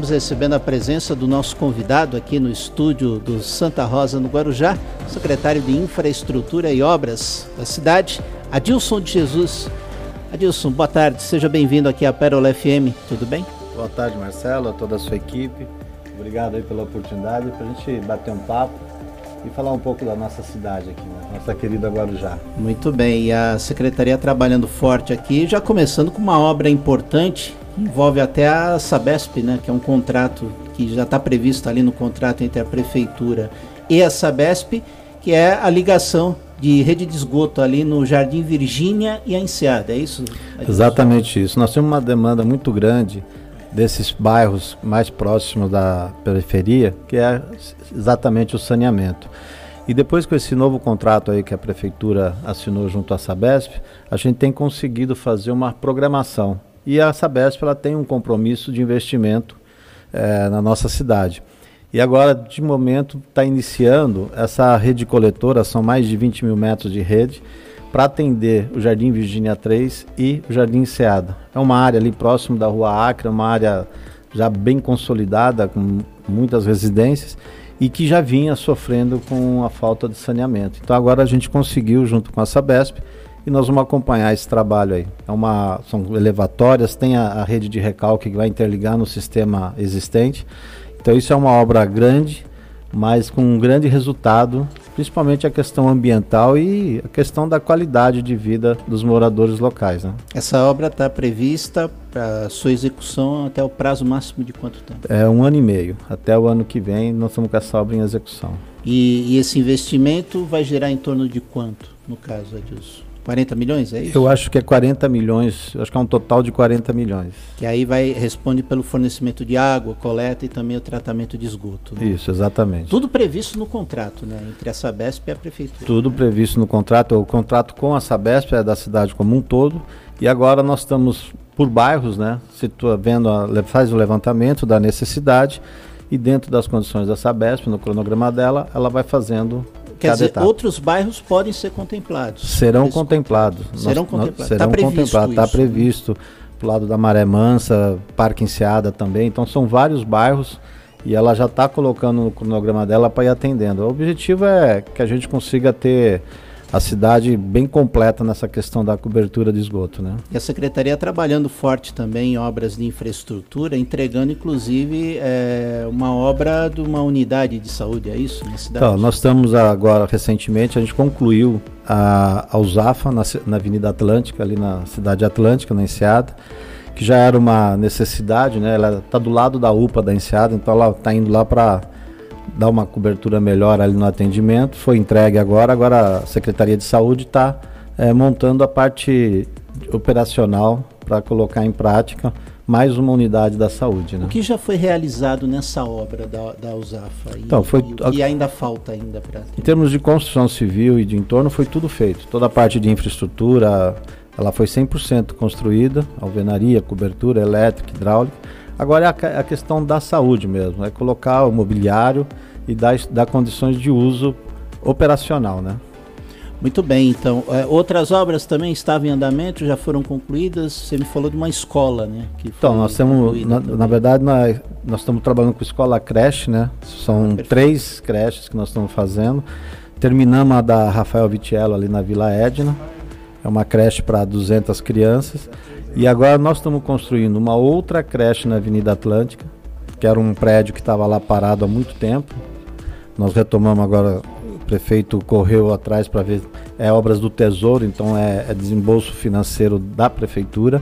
Estamos recebendo a presença do nosso convidado aqui no estúdio do Santa Rosa, no Guarujá, secretário de Infraestrutura e Obras da cidade, Adilson de Jesus. Adilson, boa tarde, seja bem-vindo aqui à Pérola FM, tudo bem? Boa tarde, Marcelo, a toda a sua equipe. Obrigado aí pela oportunidade para a gente bater um papo e falar um pouco da nossa cidade aqui, né? nossa querida Guarujá. Muito bem, e a secretaria trabalhando forte aqui, já começando com uma obra importante envolve até a Sabesp, né, que é um contrato que já está previsto ali no contrato entre a prefeitura e a Sabesp, que é a ligação de rede de esgoto ali no Jardim Virgínia e a Enseada, é isso? Exatamente isso. Nós temos uma demanda muito grande desses bairros mais próximos da periferia, que é exatamente o saneamento. E depois com esse novo contrato aí que a prefeitura assinou junto à Sabesp, a gente tem conseguido fazer uma programação e a Sabesp ela tem um compromisso de investimento é, na nossa cidade. E agora, de momento, está iniciando essa rede coletora, são mais de 20 mil metros de rede, para atender o Jardim Virgínia 3 e o Jardim Seada. É uma área ali próximo da Rua Acre, uma área já bem consolidada, com muitas residências, e que já vinha sofrendo com a falta de saneamento. Então agora a gente conseguiu, junto com a Sabesp, e nós vamos acompanhar esse trabalho aí. É uma, são elevatórias, tem a, a rede de recalque que vai interligar no sistema existente. Então isso é uma obra grande, mas com um grande resultado, principalmente a questão ambiental e a questão da qualidade de vida dos moradores locais. Né? Essa obra está prevista para sua execução até o prazo máximo de quanto tempo? É um ano e meio. Até o ano que vem nós estamos com essa obra em execução. E, e esse investimento vai gerar em torno de quanto, no caso, Adilson? 40 milhões, é isso? Eu acho que é 40 milhões, acho que é um total de 40 milhões. Que aí vai responde pelo fornecimento de água, coleta e também o tratamento de esgoto. Né? Isso, exatamente. Tudo previsto no contrato, né? Entre a Sabesp e a prefeitura. Tudo previsto no contrato. O contrato com a Sabesp é da cidade como um todo. E agora nós estamos por bairros, né? Situa, vendo a, faz o levantamento da necessidade e dentro das condições da Sabesp, no cronograma dela, ela vai fazendo Quer dizer, etapa. outros bairros podem ser contemplados. Serão contemplados. Serão contemplados. Serão tá contemplados. Está previsto. Pro lado da Maré Mansa, Parque Enseada também. Então são vários bairros e ela já está colocando no cronograma dela para ir atendendo. O objetivo é que a gente consiga ter a cidade bem completa nessa questão da cobertura de esgoto. Né? E a Secretaria trabalhando forte também em obras de infraestrutura, entregando inclusive é, uma obra de uma unidade de saúde, é isso? Na cidade? Então, nós estamos agora, recentemente, a gente concluiu a, a USAFA na, na Avenida Atlântica, ali na Cidade Atlântica, na Enseada, que já era uma necessidade, né? ela está do lado da UPA da Enseada, então ela está indo lá para dar uma cobertura melhor ali no atendimento. Foi entregue agora, agora a Secretaria de Saúde está é, montando a parte operacional para colocar em prática mais uma unidade da saúde. Né? O que já foi realizado nessa obra da, da USAFA? E, então, foi, e, e ainda falta ainda para... Em termos de construção civil e de entorno, foi tudo feito. Toda a parte de infraestrutura, ela foi 100% construída, alvenaria, cobertura elétrica, hidráulica. Agora é a, a, questão da saúde mesmo, é colocar o mobiliário e dar, dar condições de uso operacional, né? Muito bem, então. É, outras obras também estavam em andamento, já foram concluídas. Você me falou de uma escola, né? então, nós temos, na, na, verdade, nós, nós estamos trabalhando com escola creche, né? São ah, três creches que nós estamos fazendo. Terminamos a da Rafael Vitiello ali na Vila Edna. É uma creche para 200 crianças. E agora nós estamos construindo uma outra creche na Avenida Atlântica, que era um prédio que estava lá parado há muito tempo. Nós retomamos agora, o prefeito correu atrás para ver, é obras do Tesouro, então é, é desembolso financeiro da prefeitura.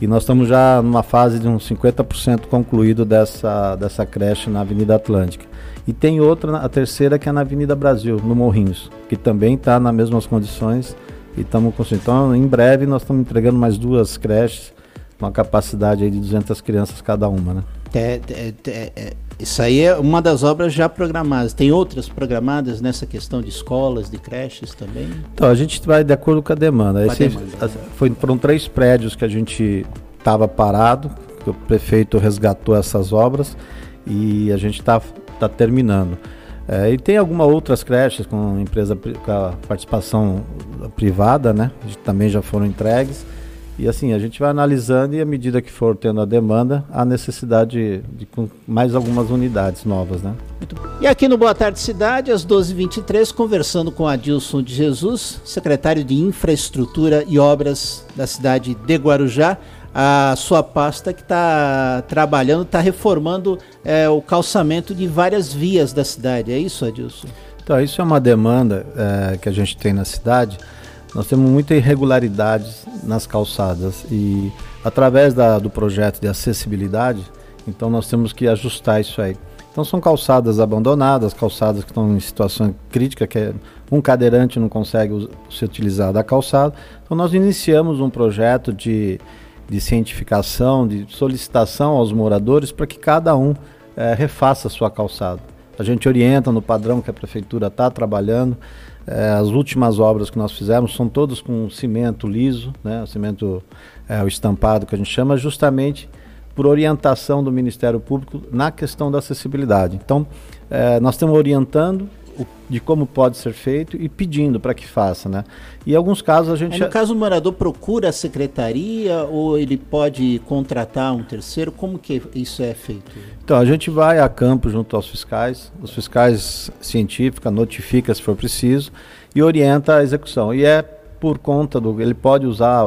E nós estamos já numa fase de uns 50% concluído dessa, dessa creche na Avenida Atlântica. E tem outra, a terceira, que é na Avenida Brasil, no Morrinhos, que também está nas mesmas condições e estamos construindo. Então, em breve, nós estamos entregando mais duas creches com a capacidade de 200 crianças cada uma, né? É, é, é, é, isso aí é uma das obras já programadas. Tem outras programadas nessa questão de escolas, de creches também? Então, a gente vai de acordo com a demanda. Com a demanda. Foi, foram três prédios que a gente estava parado, que o prefeito resgatou essas obras e a gente está tá terminando. É, e tem algumas outras creches com empresa com a participação privada, né? Também já foram entregues. E assim, a gente vai analisando e à medida que for tendo a demanda, a necessidade de, de mais algumas unidades novas, né? E aqui no Boa Tarde Cidade, às 12h23, conversando com Adilson de Jesus, secretário de Infraestrutura e Obras da cidade de Guarujá, a sua pasta que está trabalhando, está reformando é, o calçamento de várias vias da cidade. É isso, Adilson? Então, isso é uma demanda é, que a gente tem na cidade nós temos muita irregularidade nas calçadas e através da, do projeto de acessibilidade, então nós temos que ajustar isso aí. Então são calçadas abandonadas, calçadas que estão em situação crítica, que é, um cadeirante não consegue se utilizar da calçada. Então nós iniciamos um projeto de, de cientificação, de solicitação aos moradores para que cada um é, refaça a sua calçada. A gente orienta no padrão que a prefeitura está trabalhando. É, as últimas obras que nós fizemos são todas com cimento liso, né, o cimento é, o estampado que a gente chama, justamente por orientação do Ministério Público na questão da acessibilidade. Então, é, nós estamos orientando de como pode ser feito e pedindo para que faça, né? E em alguns casos a gente... Aí, no caso o morador procura a secretaria ou ele pode contratar um terceiro? Como que isso é feito? Então, a gente vai a campo junto aos fiscais, os fiscais científicos notifica se for preciso e orienta a execução. E é por conta do. Ele pode usar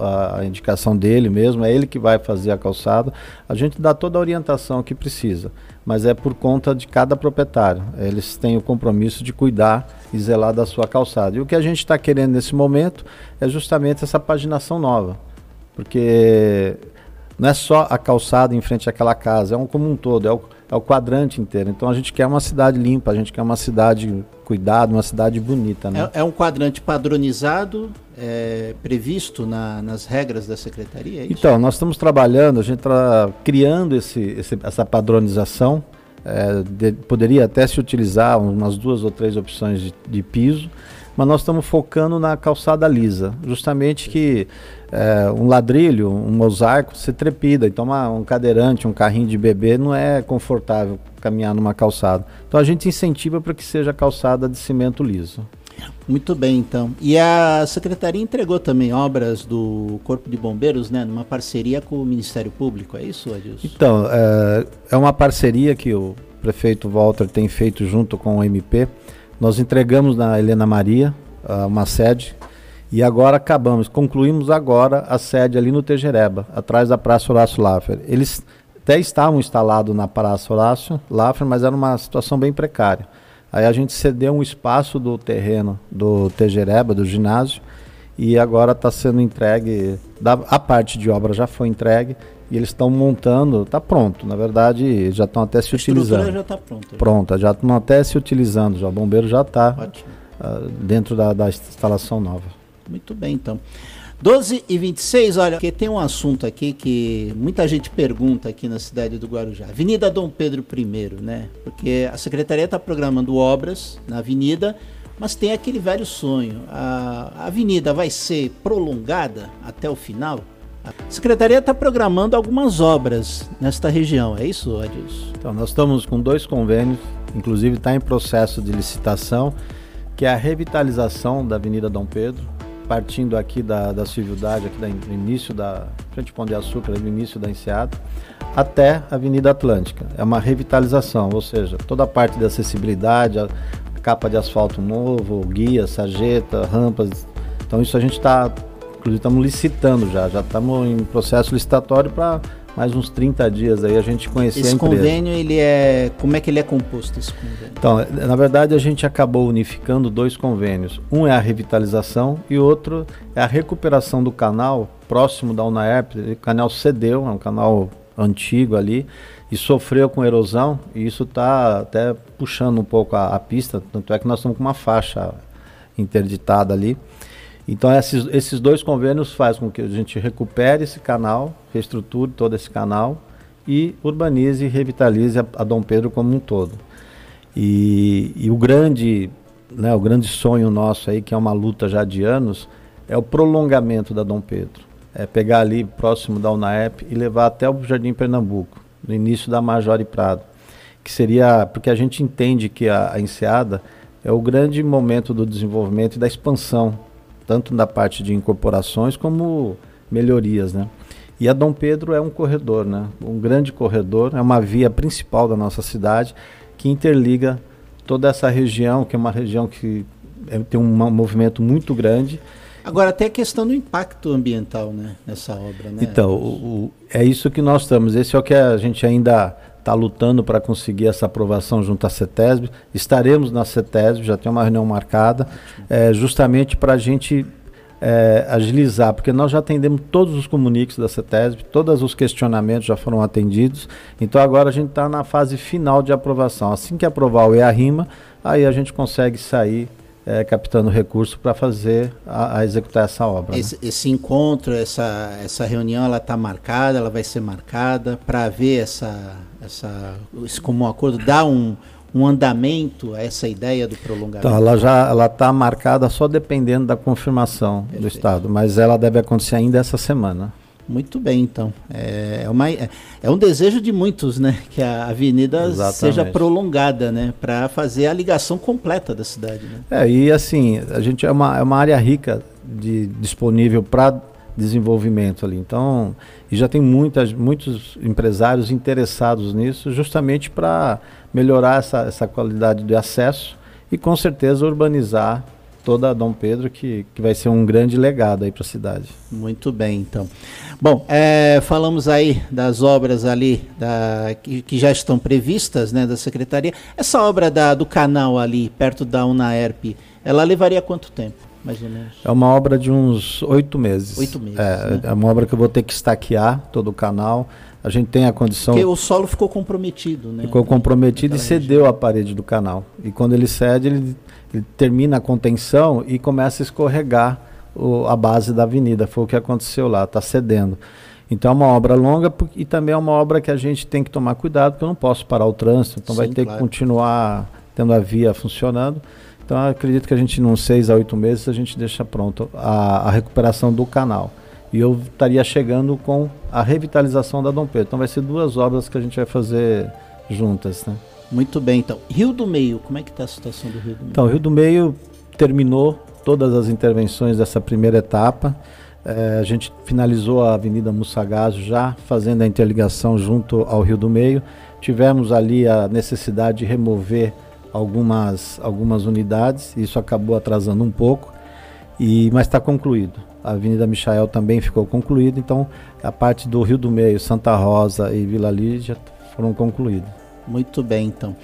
a, indicação dele mesmo, é ele que vai fazer a calçada. A gente dá toda a orientação que precisa, mas é por conta de cada proprietário. Eles têm o compromisso de cuidar e zelar da sua calçada. E o que a gente está querendo nesse momento é justamente essa paginação nova, porque não é só a calçada em frente àquela casa, é um como um todo, é o, é o quadrante inteiro. Então a gente quer uma cidade limpa, a gente quer uma cidade cuidada, uma cidade bonita. Né? É, é um quadrante padronizado, é, previsto na, nas regras da secretaria? É então, nós estamos trabalhando, a gente está criando esse, esse, essa padronização. É, de, poderia até se utilizar umas duas ou três opções de, de piso mas nós estamos focando na calçada lisa, justamente que é, um ladrilho, um mosaico, você trepida, então uma, um cadeirante, um carrinho de bebê não é confortável caminhar numa calçada. Então a gente incentiva para que seja calçada de cimento liso. Muito bem, então. E a secretaria entregou também obras do Corpo de Bombeiros, né, numa parceria com o Ministério Público, é isso, Adilson? Então, é, é uma parceria que o prefeito Walter tem feito junto com o MP. Nós entregamos na Helena Maria uma sede e agora acabamos, concluímos agora a sede ali no Tejereba, atrás da Praça Horácio Laffer. Eles até estavam instalados na Praça Horácio Laffer, mas era uma situação bem precária. Aí a gente cedeu um espaço do terreno do Tejereba, do ginásio, e agora está sendo entregue, a parte de obra já foi entregue, e eles estão montando, está pronto, na verdade já estão até se a utilizando. já está pronta. Pronta, já estão até se utilizando, já o bombeiro já está uh, dentro da, da instalação nova. Muito bem, então. 12 e 26, olha, porque tem um assunto aqui que muita gente pergunta aqui na cidade do Guarujá. Avenida Dom Pedro I, né? Porque a secretaria está programando obras na avenida, mas tem aquele velho sonho. A, avenida vai ser prolongada até o final? A Secretaria está programando algumas obras nesta região, é isso, Adilson? Então, nós estamos com dois convênios, inclusive está em processo de licitação, que é a revitalização da Avenida Dom Pedro, partindo aqui da, da civilidade, aqui do início da frente Pão de Açúcar, do início da Enseada, até a Avenida Atlântica. É uma revitalização, ou seja, toda a parte de acessibilidade, a capa de asfalto novo, guia, sarjeta, rampas. Então isso a gente está Inclusive estamos licitando já, já estamos em processo licitatório para mais uns 30 dias aí a gente conhecer esse a empresa. Esse convênio, ele é, como é que ele é composto esse convênio? Então, na verdade a gente acabou unificando dois convênios. Um é a revitalização e outro é a recuperação do canal próximo da UNAERP. O canal cedeu, é um canal antigo ali e sofreu com erosão e isso está até puxando um pouco a, a pista, tanto é que nós estamos com uma faixa interditada ali. Então esses, esses dois convênios fazem com que a gente recupere esse canal, reestruture todo esse canal e urbanize e revitalize a, a Dom Pedro como um todo. E, e, o grande, né, o grande sonho nosso aí, que é uma luta já de anos, é o prolongamento da Dom Pedro. É pegar ali próximo da UNAEP e levar até o Jardim Pernambuco, no início da Major e Prado. Que seria, porque a gente entende que a, a Enseada é o grande momento do desenvolvimento e da expansão tanto na parte de incorporações como melhorias, né? E a Dom Pedro é um corredor, né? Um grande corredor, é uma via principal da nossa cidade que interliga toda essa região, que é uma região que é, tem um movimento muito grande. Agora, até a questão do impacto ambiental né, nessa obra. Né? Então, o, o, é isso que nós estamos. Esse é o que a gente ainda está lutando para conseguir essa aprovação junto à CETESB. Estaremos na CETESB, já tem uma reunião marcada, é, justamente para a gente é, agilizar, porque nós já atendemos todos os comuniques da CETESB, todos os questionamentos já foram atendidos, então agora a gente está na fase final de aprovação. Assim que aprovar o EARIMA, aí a gente consegue sair é, captando recurso para fazer a, a, executar essa obra. Esse, né? esse, encontro, essa, essa reunião, ela está marcada, ela vai ser marcada para ver essa, essa, esse comum acordo, dar um, um andamento a essa ideia do prolongamento? Então, ela já ela está marcada só dependendo da confirmação Perfeito. do Estado, mas ela deve acontecer ainda essa semana. Muito bem, então. É, é uma, é, é um desejo de muitos, né? Que a avenida Exatamente. seja prolongada, né? Para fazer a ligação completa da cidade. Né? É, e assim, a gente é uma, é uma área rica de, disponível para desenvolvimento ali. Então, e já tem muitas, muitos empresários interessados nisso, justamente para melhorar essa, essa qualidade de acesso e com certeza urbanizar toda a Dom Pedro, que, que vai ser um grande legado aí para a cidade. Muito bem, então. Bom, é, falamos aí das obras ali da, que, que, já estão previstas, né, da Secretaria. Essa obra da, do canal ali, perto da UNAERP, ela levaria quanto tempo? Mais ou menos. É uma obra de uns oito meses. Oito meses. É, né? é uma obra que eu vou ter que estaquear todo o canal. A gente tem a condição. Porque o solo ficou comprometido, né? Ficou comprometido e cedeu região. a parede do canal. E quando ele cede, ele ele termina a contenção e começa a escorregar o, a base da avenida. Foi o que aconteceu lá, está cedendo. Então é uma obra longa e também é uma obra que a gente tem que tomar cuidado, porque eu não posso parar o trânsito, então Sim, vai ter claro. que continuar tendo a via funcionando. Então acredito que a gente, em seis a oito meses, a gente deixa pronto a, a recuperação do canal. E eu estaria chegando com a revitalização da Dom Pedro. Então vai ser duas obras que a gente vai fazer juntas, né? Muito bem, então. Rio do Meio, como é que está a situação do Rio do Meio? Então, o Rio do Meio terminou todas as intervenções dessa primeira etapa. É, a gente finalizou a Avenida Mussagaso já fazendo a interligação junto ao Rio do Meio. Tivemos ali a necessidade de remover algumas, algumas unidades, isso acabou atrasando um pouco, e, mas está concluído. A Avenida Michael também ficou concluída, então a parte do Rio do Meio, Santa Rosa e Vila Lídia foram concluídas. Muito bem, então.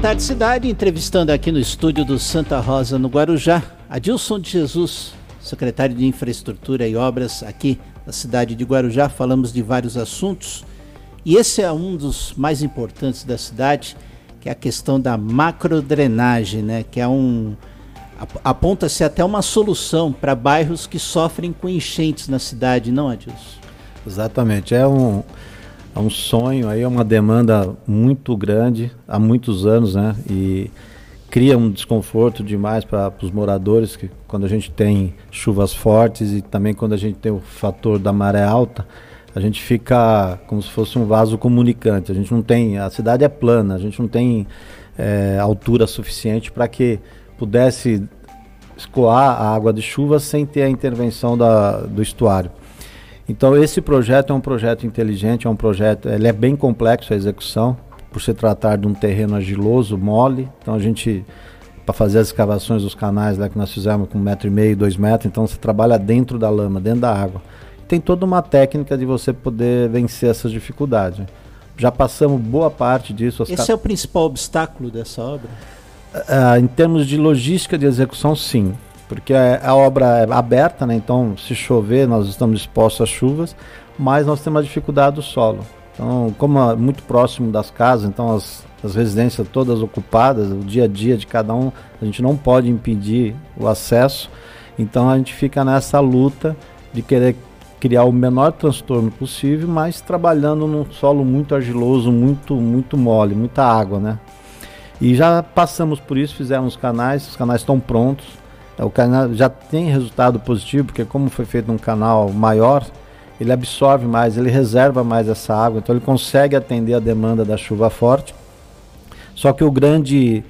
Tarde, cidade. Entrevistando aqui no estúdio do Santa Rosa, no Guarujá, Adilson de Jesus, secretário de Infraestrutura e Obras aqui da cidade de Guarujá. Falamos de vários assuntos e esse é um dos mais importantes da cidade, que é a questão da macrodrenagem, né? Que é um aponta-se até uma solução para bairros que sofrem com enchentes na cidade, não, Adilson? Exatamente. É um é um sonho, aí é uma demanda muito grande há muitos anos, né? E cria um desconforto demais para os moradores que quando a gente tem chuvas fortes e também quando a gente tem o fator da maré alta, a gente fica como se fosse um vaso comunicante. A gente não tem, a cidade é plana, a gente não tem é, altura suficiente para que pudesse escoar a água de chuva sem ter a intervenção da, do estuário. Então esse projeto é um projeto inteligente, é um projeto, ele é bem complexo a execução, por se tratar de um terreno argiloso, mole. Então a gente para fazer as escavações dos canais lá que nós fizemos com um metro e meio, dois metros, então você trabalha dentro da lama, dentro da água. Tem toda uma técnica de você poder vencer essas dificuldades. Já passamos boa parte disso. Esse é o principal obstáculo dessa obra? Uh, em termos de logística de execução, sim porque a, a, obra é aberta, né? então se chover nós estamos expostos às chuvas, mas nós temos a dificuldade do solo. Então, como é muito próximo das casas, então as, as residências todas ocupadas, o dia a dia de cada um, a gente não pode impedir o acesso, então a gente fica nessa luta de querer criar o menor transtorno possível, mas trabalhando num solo muito argiloso, muito muito mole, muita água, né? E já passamos por isso, fizemos canais, os canais estão prontos, o canal já tem resultado positivo, porque como foi feito um canal maior, ele absorve mais, ele reserva mais essa água, então ele consegue atender a demanda da chuva forte. Só que o grande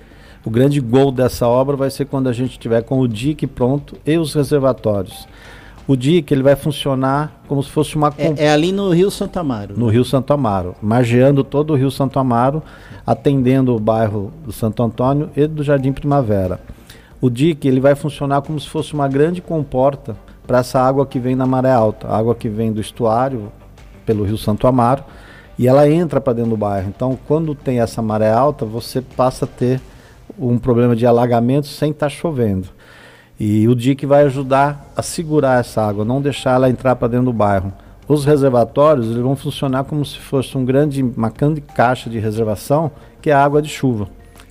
o grande gol dessa obra vai ser quando a gente tiver com o dique pronto e os reservatórios. O dique ele vai funcionar como se fosse uma... É, é ali no Rio Santo Amaro. No Rio Santo Amaro, margeando todo o Rio Santo Amaro, atendendo o bairro do Santo Antônio e do Jardim Primavera. O dique ele vai funcionar como se fosse uma grande comporta para essa água que vem na maré alta, água que vem do estuário pelo Rio Santo Amaro e ela entra para dentro do bairro. Então, quando tem essa maré alta, você passa a ter um problema de alagamento sem estar tá chovendo. E o dique vai ajudar a segurar essa água, não deixar ela entrar para dentro do bairro. Os reservatórios eles vão funcionar como se fosse um grande, uma grande caixa de reservação, que é a água de chuva.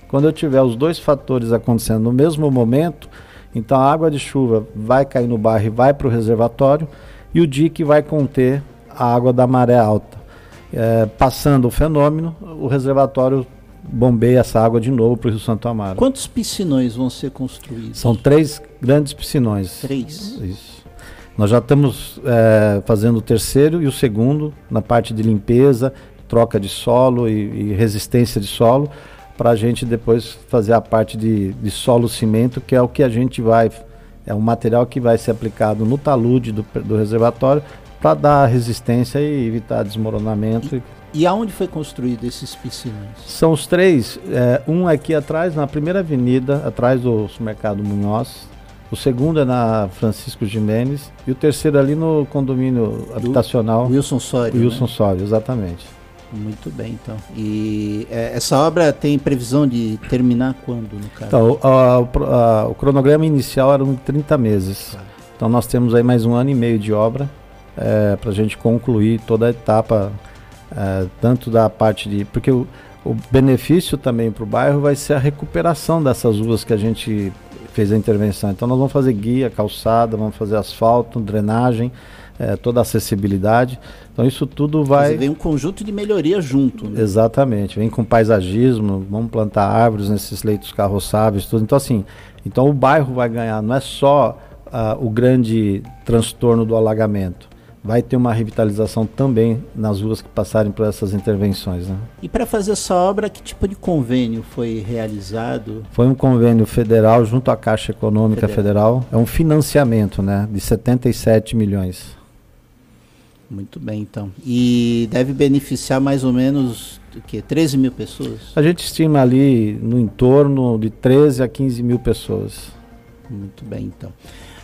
Quando eu tiver os dois fatores acontecendo no mesmo momento, então a água de chuva vai cair no bairro e vai para o reservatório, e o dique vai conter a água da maré alta. É, passando o fenômeno, o reservatório bombeia essa água de novo para o Rio Santo Amaro. Quantos piscinões vão ser construídos? São três grandes piscinões. Três? Isso. Nós já estamos é, fazendo o terceiro e o segundo na parte de limpeza, troca de solo e, e resistência de solo, para a gente depois fazer a parte de, de solo cimento, que é o que a gente vai, é um material que vai ser aplicado no talude do, do reservatório para dar resistência e evitar desmoronamento. E, e aonde foi construído esses piscinões? São os três. É, um aqui atrás, na primeira avenida, atrás do supermercado Munhoz. O segundo é na Francisco Jimenez. E o terceiro ali no condomínio do habitacional. Wilson Soares. Wilson né? Soares, exatamente. Muito bem, então. E é, essa obra tem previsão de terminar quando, no caso? Então, a, a, o cronograma inicial era de 30 meses. Tá. Então nós temos aí mais um ano e meio de obra é, para a gente concluir toda a etapa, é, tanto da parte de. Porque o, o benefício também para o bairro vai ser a recuperação dessas ruas que a gente fez a intervenção. Então nós vamos fazer guia, calçada, vamos fazer asfalto, drenagem, é, toda a acessibilidade. Então isso tudo vai. Mas vem um conjunto de melhoria junto. Né? Exatamente. Vem com paisagismo, vamos plantar árvores nesses leitos carroçáveis, tudo. Então assim, então o bairro vai ganhar. Não é só uh, o grande transtorno do alagamento vai ter uma revitalização também nas ruas que passarem por essas intervenções. Né? E para fazer essa obra, que tipo de convênio foi realizado? Foi um convênio federal junto à Caixa Econômica Federal. federal. É um financiamento né, de 77 milhões. Muito bem, então. E deve beneficiar mais ou menos o quê? 13 mil pessoas? A gente estima ali no entorno de 13 a 15 mil pessoas. Muito bem, então.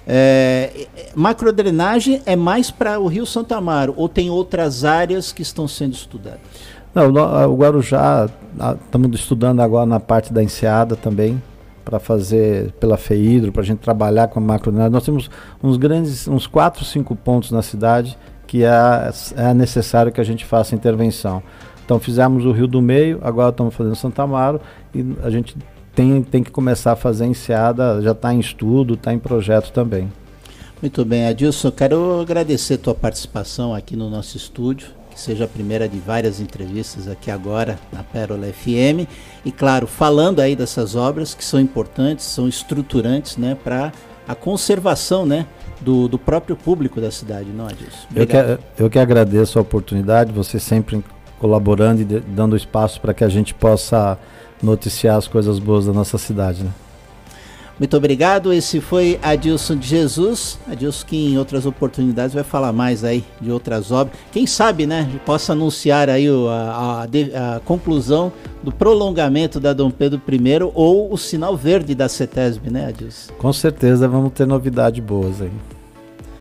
É, macrodrenagem é mais para o Rio Santo Amaro ou tem outras áreas que estão sendo estudadas? Não, o Guarujá, estamos estudando agora na parte da enseada também, para fazer pela FEIDRO, para a gente trabalhar com a macrodrenagem. Nós temos uns grandes, uns 4, 5 pontos na cidade que é, é necessário que a gente faça intervenção. Então fizemos o Rio do Meio, agora estamos fazendo Santa Amaro e a gente tem, tem que começar a fazer enseada, já está em estudo, está em projeto também. Muito bem, Adilson, quero agradecer a tua participação aqui no nosso estúdio, que seja a primeira de várias entrevistas aqui agora na Pérola FM. E claro, falando aí dessas obras que são importantes, são estruturantes né, para a conservação né, do, do próprio público da cidade, não, Adilson? Eu que, eu que agradeço a oportunidade, você sempre colaborando e de, dando espaço para que a gente possa noticiar as coisas boas da nossa cidade. Né? Muito obrigado. Esse foi Adilson de Jesus. Adilson que em outras oportunidades vai falar mais aí de outras obras. Quem sabe, né? Possa anunciar aí a, a, a conclusão do prolongamento da Dom Pedro I ou o sinal verde da CETESB, né, Adilson? Com certeza vamos ter novidades boas aí.